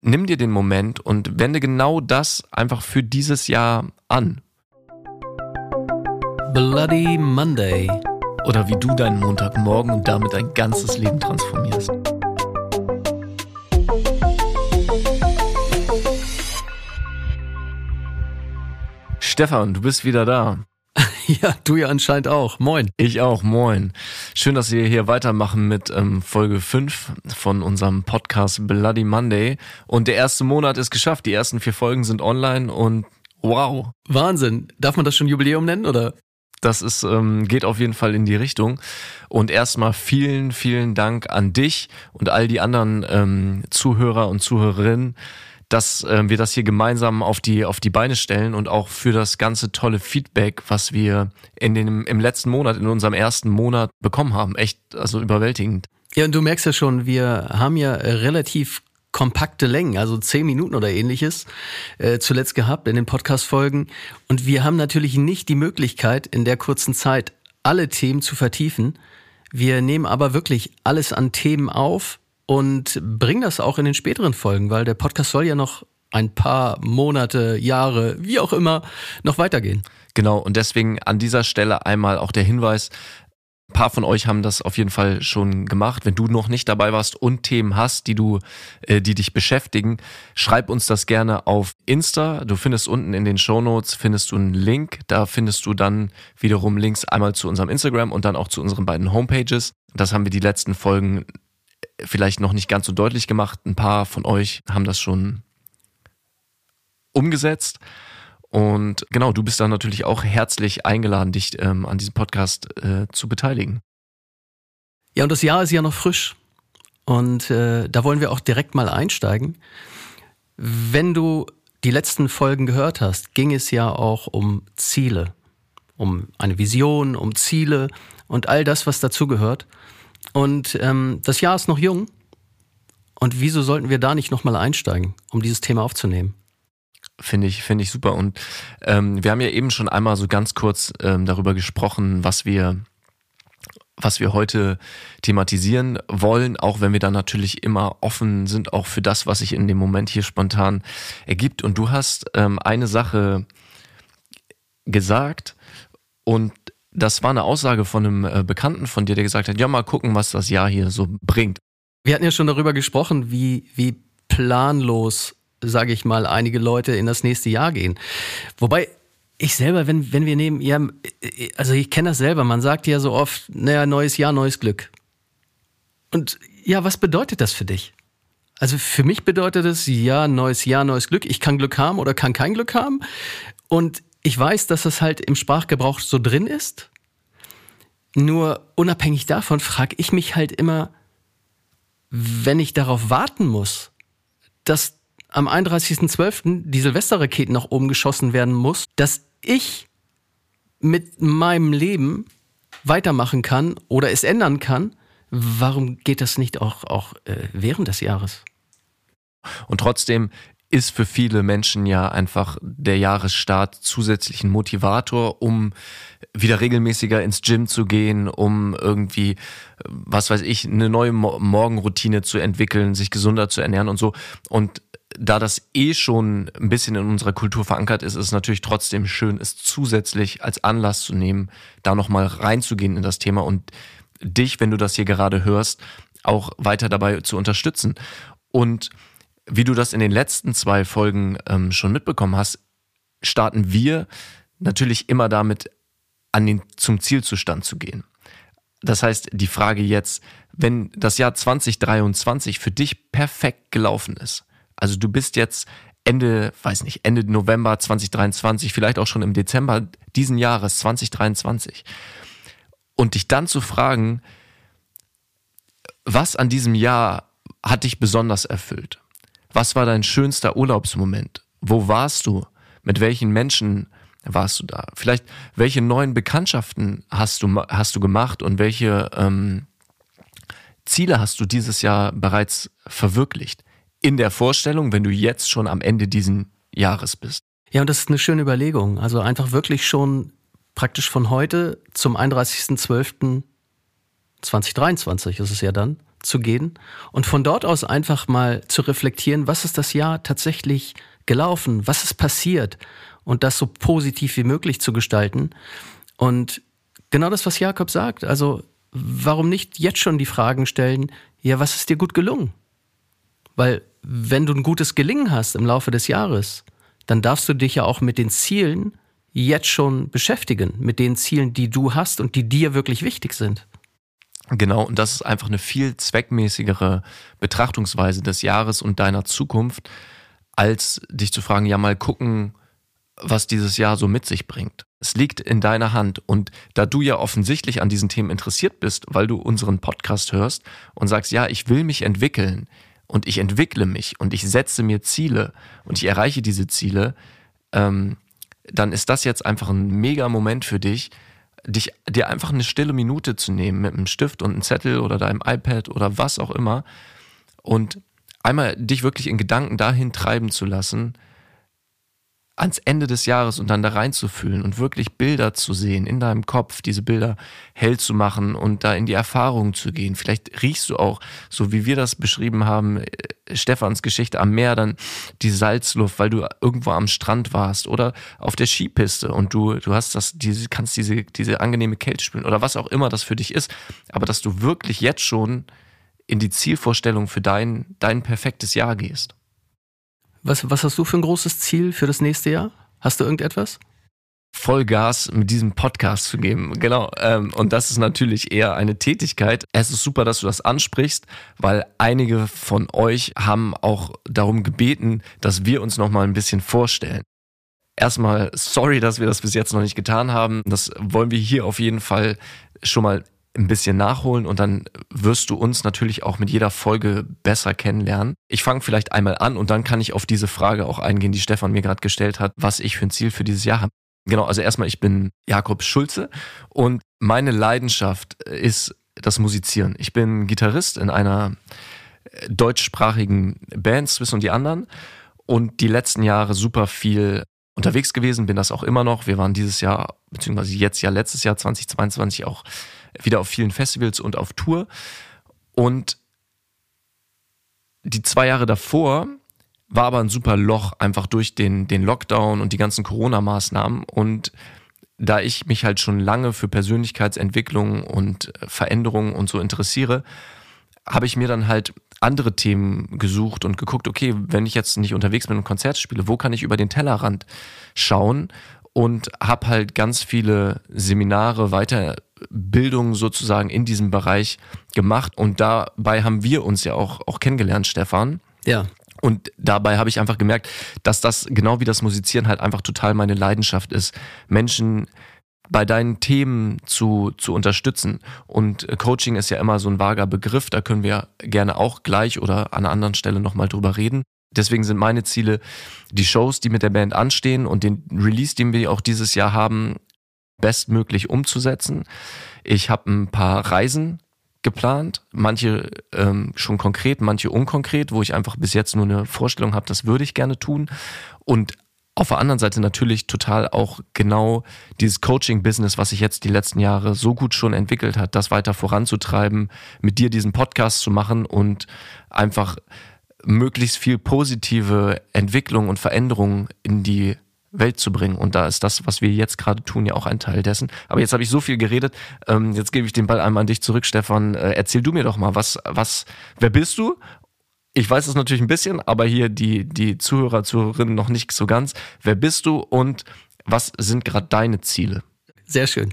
nimm dir den Moment und wende genau das einfach für dieses Jahr an. Bloody Monday. Oder wie du deinen Montagmorgen und damit dein ganzes Leben transformierst. Stefan, du bist wieder da. Ja, du ja anscheinend auch. Moin. Ich auch, moin. Schön, dass wir hier weitermachen mit ähm, Folge 5 von unserem Podcast Bloody Monday. Und der erste Monat ist geschafft. Die ersten vier Folgen sind online und wow. Wahnsinn. Darf man das schon Jubiläum nennen oder? Das ist, ähm, geht auf jeden Fall in die Richtung. Und erstmal vielen, vielen Dank an dich und all die anderen ähm, Zuhörer und Zuhörerinnen, dass äh, wir das hier gemeinsam auf die, auf die Beine stellen und auch für das ganze tolle Feedback, was wir in den, im letzten Monat, in unserem ersten Monat bekommen haben. Echt, also überwältigend. Ja, und du merkst ja schon, wir haben ja relativ kompakte Längen, also zehn Minuten oder ähnliches, äh, zuletzt gehabt in den Podcast-Folgen. Und wir haben natürlich nicht die Möglichkeit, in der kurzen Zeit alle Themen zu vertiefen. Wir nehmen aber wirklich alles an Themen auf, und bring das auch in den späteren Folgen, weil der Podcast soll ja noch ein paar Monate, Jahre, wie auch immer, noch weitergehen. Genau, und deswegen an dieser Stelle einmal auch der Hinweis, ein paar von euch haben das auf jeden Fall schon gemacht. Wenn du noch nicht dabei warst und Themen hast, die du, äh, die dich beschäftigen, schreib uns das gerne auf Insta. Du findest unten in den Show Notes findest du einen Link. Da findest du dann wiederum Links einmal zu unserem Instagram und dann auch zu unseren beiden Homepages. Das haben wir die letzten Folgen vielleicht noch nicht ganz so deutlich gemacht. Ein paar von euch haben das schon umgesetzt. Und genau, du bist dann natürlich auch herzlich eingeladen, dich ähm, an diesem Podcast äh, zu beteiligen. Ja, und das Jahr ist ja noch frisch. Und äh, da wollen wir auch direkt mal einsteigen. Wenn du die letzten Folgen gehört hast, ging es ja auch um Ziele, um eine Vision, um Ziele und all das, was dazugehört. Und ähm, das Jahr ist noch jung. Und wieso sollten wir da nicht nochmal einsteigen, um dieses Thema aufzunehmen? Finde ich, finde ich super. Und ähm, wir haben ja eben schon einmal so ganz kurz ähm, darüber gesprochen, was wir, was wir heute thematisieren wollen, auch wenn wir dann natürlich immer offen sind, auch für das, was sich in dem Moment hier spontan ergibt. Und du hast ähm, eine Sache gesagt und das war eine Aussage von einem äh, Bekannten von dir, der gesagt hat, ja, mal gucken, was das Jahr hier so bringt. Wir hatten ja schon darüber gesprochen, wie, wie planlos, sage ich mal, einige Leute in das nächste Jahr gehen. Wobei ich selber, wenn, wenn wir nehmen, ja, also ich kenne das selber, man sagt ja so oft, naja, neues Jahr, neues Glück. Und ja, was bedeutet das für dich? Also für mich bedeutet es, ja, neues Jahr, neues Glück. Ich kann Glück haben oder kann kein Glück haben. Und ich weiß, dass das halt im Sprachgebrauch so drin ist. Nur unabhängig davon frage ich mich halt immer, wenn ich darauf warten muss, dass am 31.12. die Silvesterraketen nach oben geschossen werden muss, dass ich mit meinem Leben weitermachen kann oder es ändern kann, warum geht das nicht auch, auch äh, während des Jahres? Und trotzdem ist für viele Menschen ja einfach der Jahresstart zusätzlich ein Motivator, um wieder regelmäßiger ins Gym zu gehen, um irgendwie, was weiß ich, eine neue Morgenroutine zu entwickeln, sich gesunder zu ernähren und so. Und da das eh schon ein bisschen in unserer Kultur verankert ist, ist es natürlich trotzdem schön, es zusätzlich als Anlass zu nehmen, da nochmal reinzugehen in das Thema und dich, wenn du das hier gerade hörst, auch weiter dabei zu unterstützen. Und wie du das in den letzten zwei Folgen ähm, schon mitbekommen hast, starten wir natürlich immer damit, an den, zum Zielzustand zu gehen. Das heißt, die Frage jetzt, wenn das Jahr 2023 für dich perfekt gelaufen ist, also du bist jetzt Ende, weiß nicht, Ende November 2023, vielleicht auch schon im Dezember diesen Jahres 2023, und dich dann zu fragen, was an diesem Jahr hat dich besonders erfüllt? Was war dein schönster Urlaubsmoment? Wo warst du? Mit welchen Menschen warst du da? Vielleicht, welche neuen Bekanntschaften hast du, hast du gemacht und welche ähm, Ziele hast du dieses Jahr bereits verwirklicht? In der Vorstellung, wenn du jetzt schon am Ende diesen Jahres bist. Ja, und das ist eine schöne Überlegung. Also einfach wirklich schon praktisch von heute zum 31.12.2023 ist es ja dann, zu gehen und von dort aus einfach mal zu reflektieren, was ist das Jahr tatsächlich gelaufen, was ist passiert und das so positiv wie möglich zu gestalten. Und genau das, was Jakob sagt, also warum nicht jetzt schon die Fragen stellen, ja, was ist dir gut gelungen? Weil wenn du ein gutes Gelingen hast im Laufe des Jahres, dann darfst du dich ja auch mit den Zielen jetzt schon beschäftigen, mit den Zielen, die du hast und die dir wirklich wichtig sind. Genau, und das ist einfach eine viel zweckmäßigere Betrachtungsweise des Jahres und deiner Zukunft, als dich zu fragen, ja mal gucken, was dieses Jahr so mit sich bringt. Es liegt in deiner Hand. Und da du ja offensichtlich an diesen Themen interessiert bist, weil du unseren Podcast hörst und sagst, ja, ich will mich entwickeln und ich entwickle mich und ich setze mir Ziele und ich erreiche diese Ziele, ähm, dann ist das jetzt einfach ein mega Moment für dich, dich, dir einfach eine stille Minute zu nehmen mit einem Stift und einem Zettel oder deinem iPad oder was auch immer und einmal dich wirklich in Gedanken dahin treiben zu lassen, ans Ende des Jahres und dann da reinzufühlen und wirklich Bilder zu sehen in deinem Kopf, diese Bilder hell zu machen und da in die Erfahrung zu gehen. Vielleicht riechst du auch, so wie wir das beschrieben haben, äh, Stefans Geschichte am Meer, dann die Salzluft, weil du irgendwo am Strand warst oder auf der Skipiste und du, du hast das, diese, kannst diese, diese angenehme Kälte spüren oder was auch immer das für dich ist. Aber dass du wirklich jetzt schon in die Zielvorstellung für dein, dein perfektes Jahr gehst. Was, was hast du für ein großes Ziel für das nächste Jahr? Hast du irgendetwas? Vollgas mit diesem Podcast zu geben. Genau. Ähm, und das ist natürlich eher eine Tätigkeit. Es ist super, dass du das ansprichst, weil einige von euch haben auch darum gebeten, dass wir uns noch mal ein bisschen vorstellen. Erstmal sorry, dass wir das bis jetzt noch nicht getan haben. Das wollen wir hier auf jeden Fall schon mal ein bisschen nachholen und dann wirst du uns natürlich auch mit jeder Folge besser kennenlernen. Ich fange vielleicht einmal an und dann kann ich auf diese Frage auch eingehen, die Stefan mir gerade gestellt hat, was ich für ein Ziel für dieses Jahr habe. Genau, also erstmal, ich bin Jakob Schulze und meine Leidenschaft ist das Musizieren. Ich bin Gitarrist in einer deutschsprachigen Band, Swiss und die anderen und die letzten Jahre super viel unterwegs gewesen, bin das auch immer noch. Wir waren dieses Jahr, beziehungsweise jetzt ja letztes Jahr 2022 auch wieder auf vielen Festivals und auf Tour. Und die zwei Jahre davor war aber ein super Loch, einfach durch den, den Lockdown und die ganzen Corona-Maßnahmen. Und da ich mich halt schon lange für Persönlichkeitsentwicklung und Veränderungen und so interessiere, habe ich mir dann halt andere Themen gesucht und geguckt, okay, wenn ich jetzt nicht unterwegs bin und Konzerte spiele, wo kann ich über den Tellerrand schauen? Und habe halt ganz viele Seminare, Weiterbildungen sozusagen in diesem Bereich gemacht. Und dabei haben wir uns ja auch, auch kennengelernt, Stefan. Ja. Und dabei habe ich einfach gemerkt, dass das genau wie das Musizieren halt einfach total meine Leidenschaft ist. Menschen bei deinen Themen zu, zu unterstützen. Und Coaching ist ja immer so ein vager Begriff, da können wir gerne auch gleich oder an einer anderen Stelle nochmal drüber reden. Deswegen sind meine Ziele, die Shows, die mit der Band anstehen und den Release, den wir auch dieses Jahr haben, bestmöglich umzusetzen. Ich habe ein paar Reisen geplant, manche ähm, schon konkret, manche unkonkret, wo ich einfach bis jetzt nur eine Vorstellung habe, das würde ich gerne tun. Und auf der anderen Seite natürlich total auch genau dieses Coaching-Business, was sich jetzt die letzten Jahre so gut schon entwickelt hat, das weiter voranzutreiben, mit dir diesen Podcast zu machen und einfach möglichst viel positive Entwicklung und Veränderung in die Welt zu bringen. Und da ist das, was wir jetzt gerade tun, ja auch ein Teil dessen. Aber jetzt habe ich so viel geredet. Ähm, jetzt gebe ich den Ball einmal an dich zurück, Stefan. Äh, erzähl du mir doch mal, was, was, wer bist du ich weiß es natürlich ein bisschen, aber hier die, die Zuhörer, Zuhörerinnen noch nicht so ganz. Wer bist du und was sind gerade deine Ziele? Sehr schön.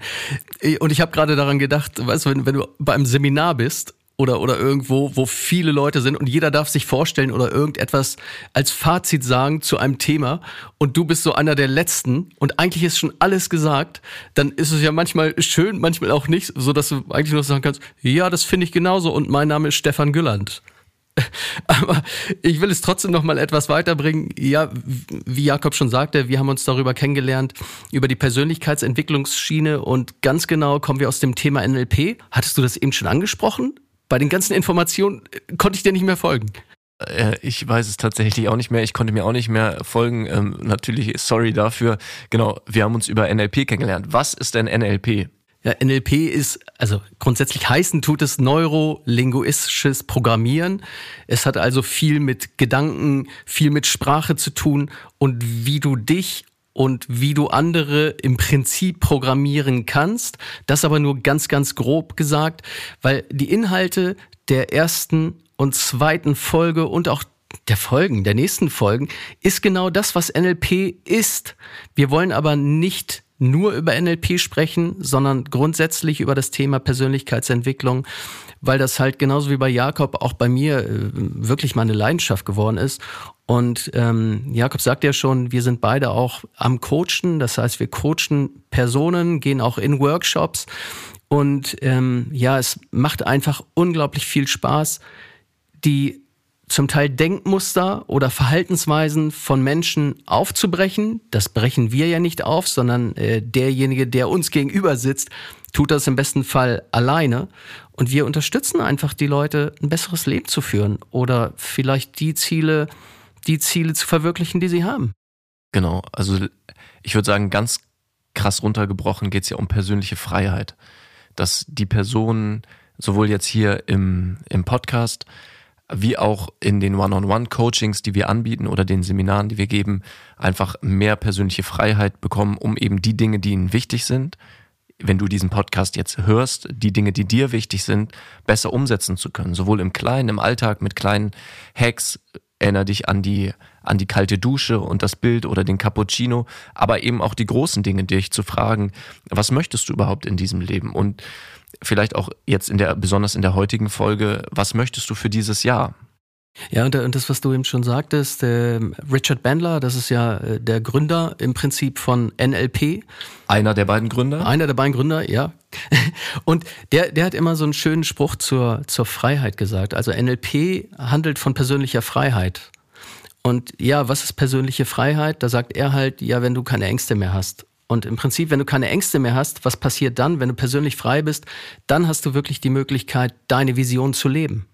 Und ich habe gerade daran gedacht, weißt du, wenn, wenn du beim Seminar bist oder, oder irgendwo, wo viele Leute sind und jeder darf sich vorstellen oder irgendetwas als Fazit sagen zu einem Thema und du bist so einer der Letzten und eigentlich ist schon alles gesagt, dann ist es ja manchmal schön, manchmal auch nicht, so dass du eigentlich nur sagen kannst, ja, das finde ich genauso und mein Name ist Stefan Gülland. Aber ich will es trotzdem noch mal etwas weiterbringen. Ja, wie Jakob schon sagte, wir haben uns darüber kennengelernt, über die Persönlichkeitsentwicklungsschiene und ganz genau kommen wir aus dem Thema NLP. Hattest du das eben schon angesprochen? Bei den ganzen Informationen äh, konnte ich dir nicht mehr folgen. Äh, ich weiß es tatsächlich auch nicht mehr. Ich konnte mir auch nicht mehr folgen. Ähm, natürlich, sorry dafür. Genau, wir haben uns über NLP kennengelernt. Was ist denn NLP? Ja, NLP ist, also grundsätzlich heißen tut es neurolinguistisches Programmieren. Es hat also viel mit Gedanken, viel mit Sprache zu tun und wie du dich und wie du andere im Prinzip programmieren kannst. Das aber nur ganz, ganz grob gesagt, weil die Inhalte der ersten und zweiten Folge und auch der Folgen, der nächsten Folgen, ist genau das, was NLP ist. Wir wollen aber nicht nur über NLP sprechen, sondern grundsätzlich über das Thema Persönlichkeitsentwicklung, weil das halt genauso wie bei Jakob auch bei mir äh, wirklich meine Leidenschaft geworden ist. Und ähm, Jakob sagt ja schon, wir sind beide auch am Coachen, das heißt, wir coachen Personen, gehen auch in Workshops und ähm, ja, es macht einfach unglaublich viel Spaß, die zum Teil Denkmuster oder Verhaltensweisen von Menschen aufzubrechen. Das brechen wir ja nicht auf, sondern äh, derjenige, der uns gegenüber sitzt, tut das im besten Fall alleine. Und wir unterstützen einfach die Leute, ein besseres Leben zu führen oder vielleicht die Ziele, die Ziele zu verwirklichen, die sie haben. Genau, also ich würde sagen, ganz krass runtergebrochen geht es ja um persönliche Freiheit. Dass die Person sowohl jetzt hier im, im Podcast, wie auch in den One-on-One-Coachings, die wir anbieten oder den Seminaren, die wir geben, einfach mehr persönliche Freiheit bekommen, um eben die Dinge, die ihnen wichtig sind, wenn du diesen Podcast jetzt hörst, die Dinge, die dir wichtig sind, besser umsetzen zu können. Sowohl im Kleinen, im Alltag mit kleinen Hacks, erinnere dich an die, an die kalte Dusche und das Bild oder den Cappuccino, aber eben auch die großen Dinge, dich zu fragen, was möchtest du überhaupt in diesem Leben? Und vielleicht auch jetzt in der, besonders in der heutigen Folge, was möchtest du für dieses Jahr? Ja, und, und das, was du eben schon sagtest, äh, Richard Bandler, das ist ja äh, der Gründer im Prinzip von NLP. Einer der beiden Gründer? Einer der beiden Gründer, ja. Und der, der hat immer so einen schönen Spruch zur, zur Freiheit gesagt. Also NLP handelt von persönlicher Freiheit. Und ja, was ist persönliche Freiheit? Da sagt er halt, ja, wenn du keine Ängste mehr hast. Und im Prinzip, wenn du keine Ängste mehr hast, was passiert dann, wenn du persönlich frei bist? Dann hast du wirklich die Möglichkeit, deine Vision zu leben.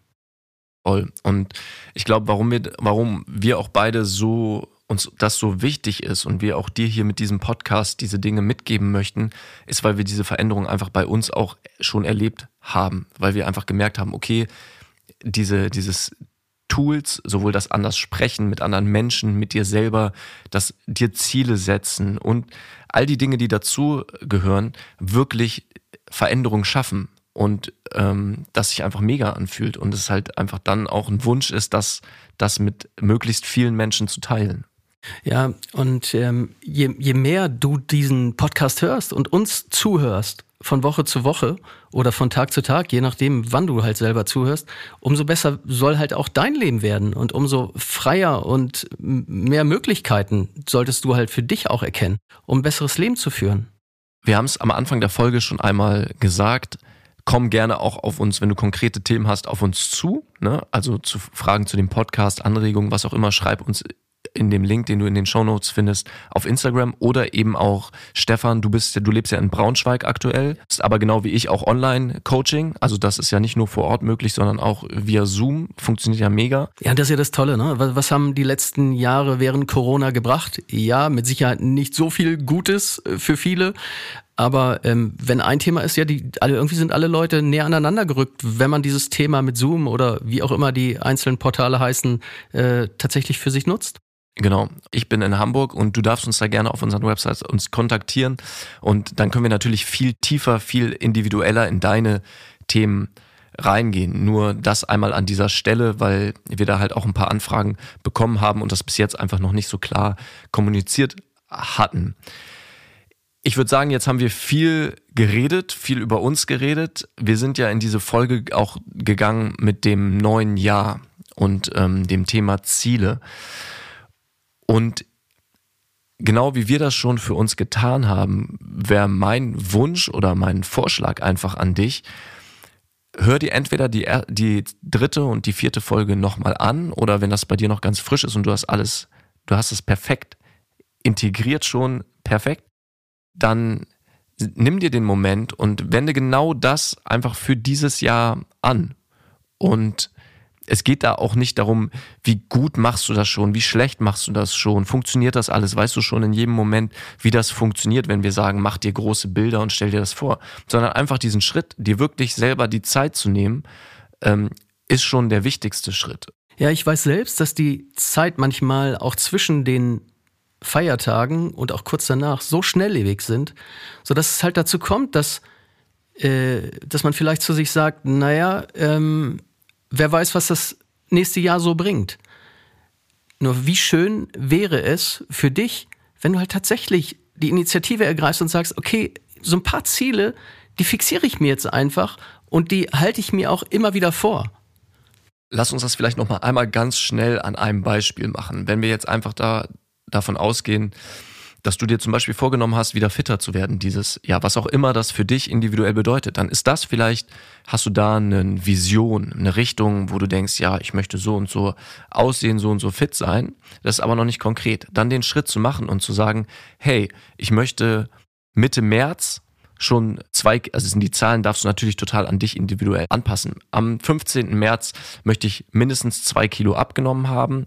Voll. Und ich glaube, warum wir, warum wir auch beide so uns das so wichtig ist und wir auch dir hier mit diesem Podcast diese Dinge mitgeben möchten, ist, weil wir diese Veränderung einfach bei uns auch schon erlebt haben, weil wir einfach gemerkt haben, okay, diese, dieses Tools, sowohl das anders sprechen mit anderen Menschen, mit dir selber, das dir Ziele setzen und all die Dinge, die dazu gehören, wirklich Veränderung schaffen und ähm, das sich einfach mega anfühlt und es halt einfach dann auch ein Wunsch ist, das, das mit möglichst vielen Menschen zu teilen. Ja, und ähm, je, je mehr du diesen Podcast hörst und uns zuhörst, von Woche zu Woche oder von Tag zu Tag, je nachdem, wann du halt selber zuhörst, umso besser soll halt auch dein Leben werden und umso freier und mehr Möglichkeiten solltest du halt für dich auch erkennen, um ein besseres Leben zu führen. Wir haben es am Anfang der Folge schon einmal gesagt. Komm gerne auch auf uns, wenn du konkrete Themen hast, auf uns zu. Ne? Also zu Fragen zu dem Podcast, Anregungen, was auch immer, schreib uns in dem Link, den du in den Show Notes findest, auf Instagram oder eben auch Stefan, du bist du lebst ja in Braunschweig aktuell, ist aber genau wie ich auch Online Coaching, also das ist ja nicht nur vor Ort möglich, sondern auch via Zoom, funktioniert ja mega. Ja, das ist ja das Tolle, ne? Was, was haben die letzten Jahre während Corona gebracht? Ja, mit Sicherheit nicht so viel Gutes äh, für viele, aber ähm, wenn ein Thema ist, ja, die alle irgendwie sind alle Leute näher aneinander gerückt, wenn man dieses Thema mit Zoom oder wie auch immer die einzelnen Portale heißen, äh, tatsächlich für sich nutzt. Genau. Ich bin in Hamburg und du darfst uns da gerne auf unseren Websites uns kontaktieren und dann können wir natürlich viel tiefer, viel individueller in deine Themen reingehen. Nur das einmal an dieser Stelle, weil wir da halt auch ein paar Anfragen bekommen haben und das bis jetzt einfach noch nicht so klar kommuniziert hatten. Ich würde sagen, jetzt haben wir viel geredet, viel über uns geredet. Wir sind ja in diese Folge auch gegangen mit dem neuen Jahr und ähm, dem Thema Ziele. Und genau wie wir das schon für uns getan haben, wäre mein Wunsch oder mein Vorschlag einfach an dich, hör dir entweder die, die dritte und die vierte Folge nochmal an oder wenn das bei dir noch ganz frisch ist und du hast alles, du hast es perfekt integriert schon, perfekt, dann nimm dir den Moment und wende genau das einfach für dieses Jahr an. Und es geht da auch nicht darum, wie gut machst du das schon, wie schlecht machst du das schon, funktioniert das alles, weißt du schon in jedem Moment, wie das funktioniert, wenn wir sagen, mach dir große Bilder und stell dir das vor, sondern einfach diesen Schritt, dir wirklich selber die Zeit zu nehmen, ähm, ist schon der wichtigste Schritt. Ja, ich weiß selbst, dass die Zeit manchmal auch zwischen den Feiertagen und auch kurz danach so schnelllebig sind, sodass es halt dazu kommt, dass, äh, dass man vielleicht zu sich sagt, naja, ähm, wer weiß, was das nächste Jahr so bringt. Nur wie schön wäre es für dich, wenn du halt tatsächlich die Initiative ergreifst und sagst, okay, so ein paar Ziele, die fixiere ich mir jetzt einfach und die halte ich mir auch immer wieder vor. Lass uns das vielleicht noch mal einmal ganz schnell an einem Beispiel machen. Wenn wir jetzt einfach da davon ausgehen, dass du dir zum Beispiel vorgenommen hast, wieder fitter zu werden, dieses, ja, was auch immer das für dich individuell bedeutet, dann ist das vielleicht, hast du da eine Vision, eine Richtung, wo du denkst, ja, ich möchte so und so aussehen, so und so fit sein. Das ist aber noch nicht konkret. Dann den Schritt zu machen und zu sagen, hey, ich möchte Mitte März schon zwei, also sind die Zahlen darfst du natürlich total an dich individuell anpassen. Am 15. März möchte ich mindestens zwei Kilo abgenommen haben.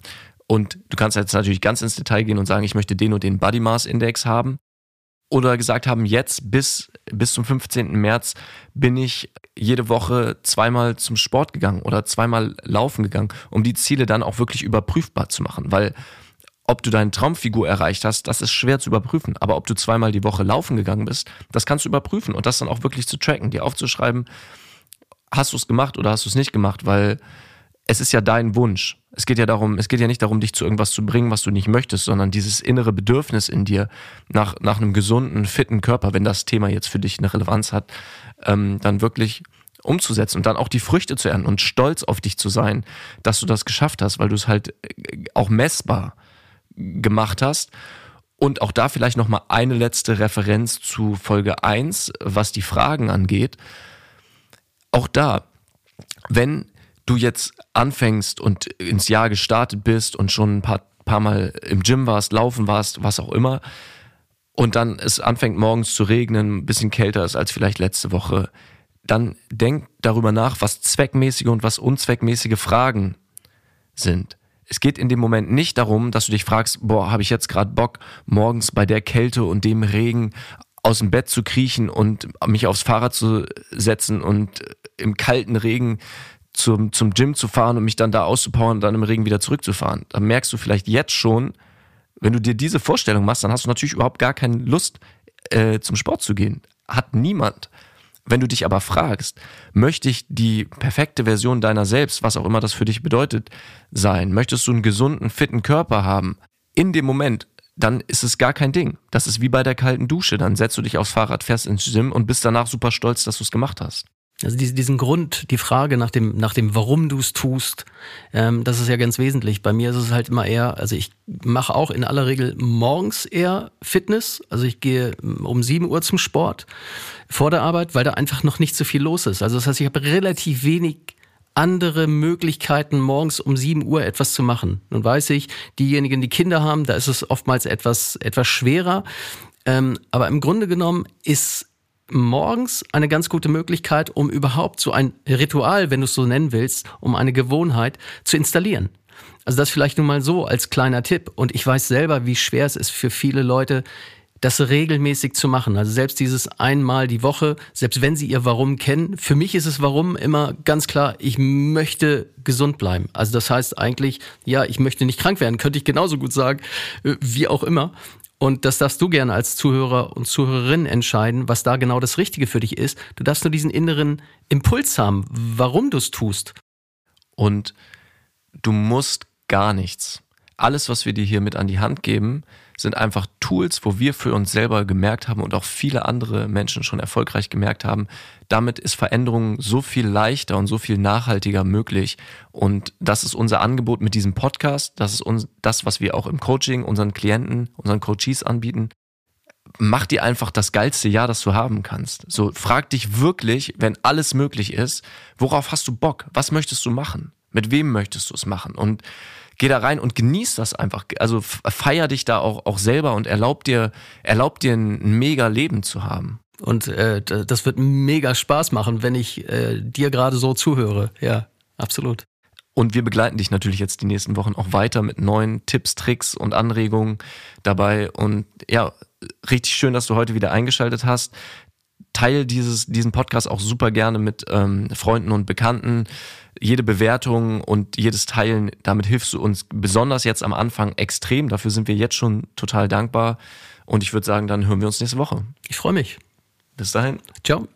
Und du kannst jetzt natürlich ganz ins Detail gehen und sagen, ich möchte den und den Body Mass Index haben. Oder gesagt haben, jetzt bis, bis zum 15. März bin ich jede Woche zweimal zum Sport gegangen oder zweimal laufen gegangen, um die Ziele dann auch wirklich überprüfbar zu machen. Weil ob du deine Traumfigur erreicht hast, das ist schwer zu überprüfen. Aber ob du zweimal die Woche laufen gegangen bist, das kannst du überprüfen und das dann auch wirklich zu tracken, dir aufzuschreiben, hast du es gemacht oder hast du es nicht gemacht, weil es ist ja dein Wunsch. Es geht ja darum, es geht ja nicht darum, dich zu irgendwas zu bringen, was du nicht möchtest, sondern dieses innere Bedürfnis in dir nach, nach einem gesunden, fitten Körper, wenn das Thema jetzt für dich eine Relevanz hat, ähm, dann wirklich umzusetzen und dann auch die Früchte zu ernten und stolz auf dich zu sein, dass du das geschafft hast, weil du es halt äh, auch messbar gemacht hast. Und auch da vielleicht nochmal eine letzte Referenz zu Folge 1, was die Fragen angeht. Auch da, wenn du jetzt anfängst und ins Jahr gestartet bist und schon ein paar, paar Mal im Gym warst, laufen warst, was auch immer, und dann es anfängt morgens zu regnen, ein bisschen kälter ist als vielleicht letzte Woche, dann denk darüber nach, was zweckmäßige und was unzweckmäßige Fragen sind. Es geht in dem Moment nicht darum, dass du dich fragst, boah, habe ich jetzt gerade Bock, morgens bei der Kälte und dem Regen aus dem Bett zu kriechen und mich aufs Fahrrad zu setzen und im kalten Regen zum, zum Gym zu fahren und mich dann da auszupowern und dann im Regen wieder zurückzufahren. Dann merkst du vielleicht jetzt schon, wenn du dir diese Vorstellung machst, dann hast du natürlich überhaupt gar keine Lust, äh, zum Sport zu gehen. Hat niemand. Wenn du dich aber fragst, möchte ich die perfekte Version deiner selbst, was auch immer das für dich bedeutet, sein? Möchtest du einen gesunden, fitten Körper haben? In dem Moment, dann ist es gar kein Ding. Das ist wie bei der kalten Dusche. Dann setzt du dich aufs Fahrrad, fährst ins Gym und bist danach super stolz, dass du es gemacht hast. Also diesen Grund, die Frage nach dem, nach dem, warum du es tust, ähm, das ist ja ganz wesentlich. Bei mir ist es halt immer eher, also ich mache auch in aller Regel morgens eher Fitness. Also ich gehe um 7 Uhr zum Sport vor der Arbeit, weil da einfach noch nicht so viel los ist. Also das heißt, ich habe relativ wenig andere Möglichkeiten, morgens um 7 Uhr etwas zu machen. Nun weiß ich, diejenigen, die Kinder haben, da ist es oftmals etwas, etwas schwerer. Ähm, aber im Grunde genommen ist morgens eine ganz gute Möglichkeit, um überhaupt so ein Ritual, wenn du es so nennen willst, um eine Gewohnheit zu installieren. Also das vielleicht nur mal so als kleiner Tipp. Und ich weiß selber, wie schwer es ist für viele Leute, das regelmäßig zu machen. Also selbst dieses einmal die Woche, selbst wenn sie ihr Warum kennen. Für mich ist es Warum immer ganz klar, ich möchte gesund bleiben. Also das heißt eigentlich, ja, ich möchte nicht krank werden, könnte ich genauso gut sagen, äh, wie auch immer. Und das darfst du gerne als Zuhörer und Zuhörerin entscheiden, was da genau das Richtige für dich ist. Du darfst nur diesen inneren Impuls haben, warum du es tust. Und du musst gar nichts. Alles, was wir dir hier mit an die Hand geben, sind einfach Tools, wo wir für uns selber gemerkt haben und auch viele andere Menschen schon erfolgreich gemerkt haben, damit ist Veränderung so viel leichter und so viel nachhaltiger möglich. Und das ist unser Angebot mit diesem Podcast. Das ist uns, das, was wir auch im Coaching unseren Klienten, unseren Coaches anbieten. Mach dir einfach das geilste Jahr, das du haben kannst. So, frag dich wirklich, wenn alles möglich ist, worauf hast du Bock? Was möchtest du machen? Mit wem möchtest du es machen? Und geh da rein und genieß das einfach. Also feier dich da auch, auch selber und erlaub dir, erlaub dir ein mega Leben zu haben. Und äh, das wird mega Spaß machen, wenn ich äh, dir gerade so zuhöre. Ja, absolut. Und wir begleiten dich natürlich jetzt die nächsten Wochen auch weiter mit neuen Tipps, Tricks und Anregungen dabei. Und ja, richtig schön, dass du heute wieder eingeschaltet hast. Teil dieses, diesen Podcast auch super gerne mit ähm, Freunden und Bekannten. Jede Bewertung und jedes Teilen, damit hilfst du uns besonders jetzt am Anfang extrem. Dafür sind wir jetzt schon total dankbar. Und ich würde sagen, dann hören wir uns nächste Woche. Ich freue mich. Bis dahin. Ciao.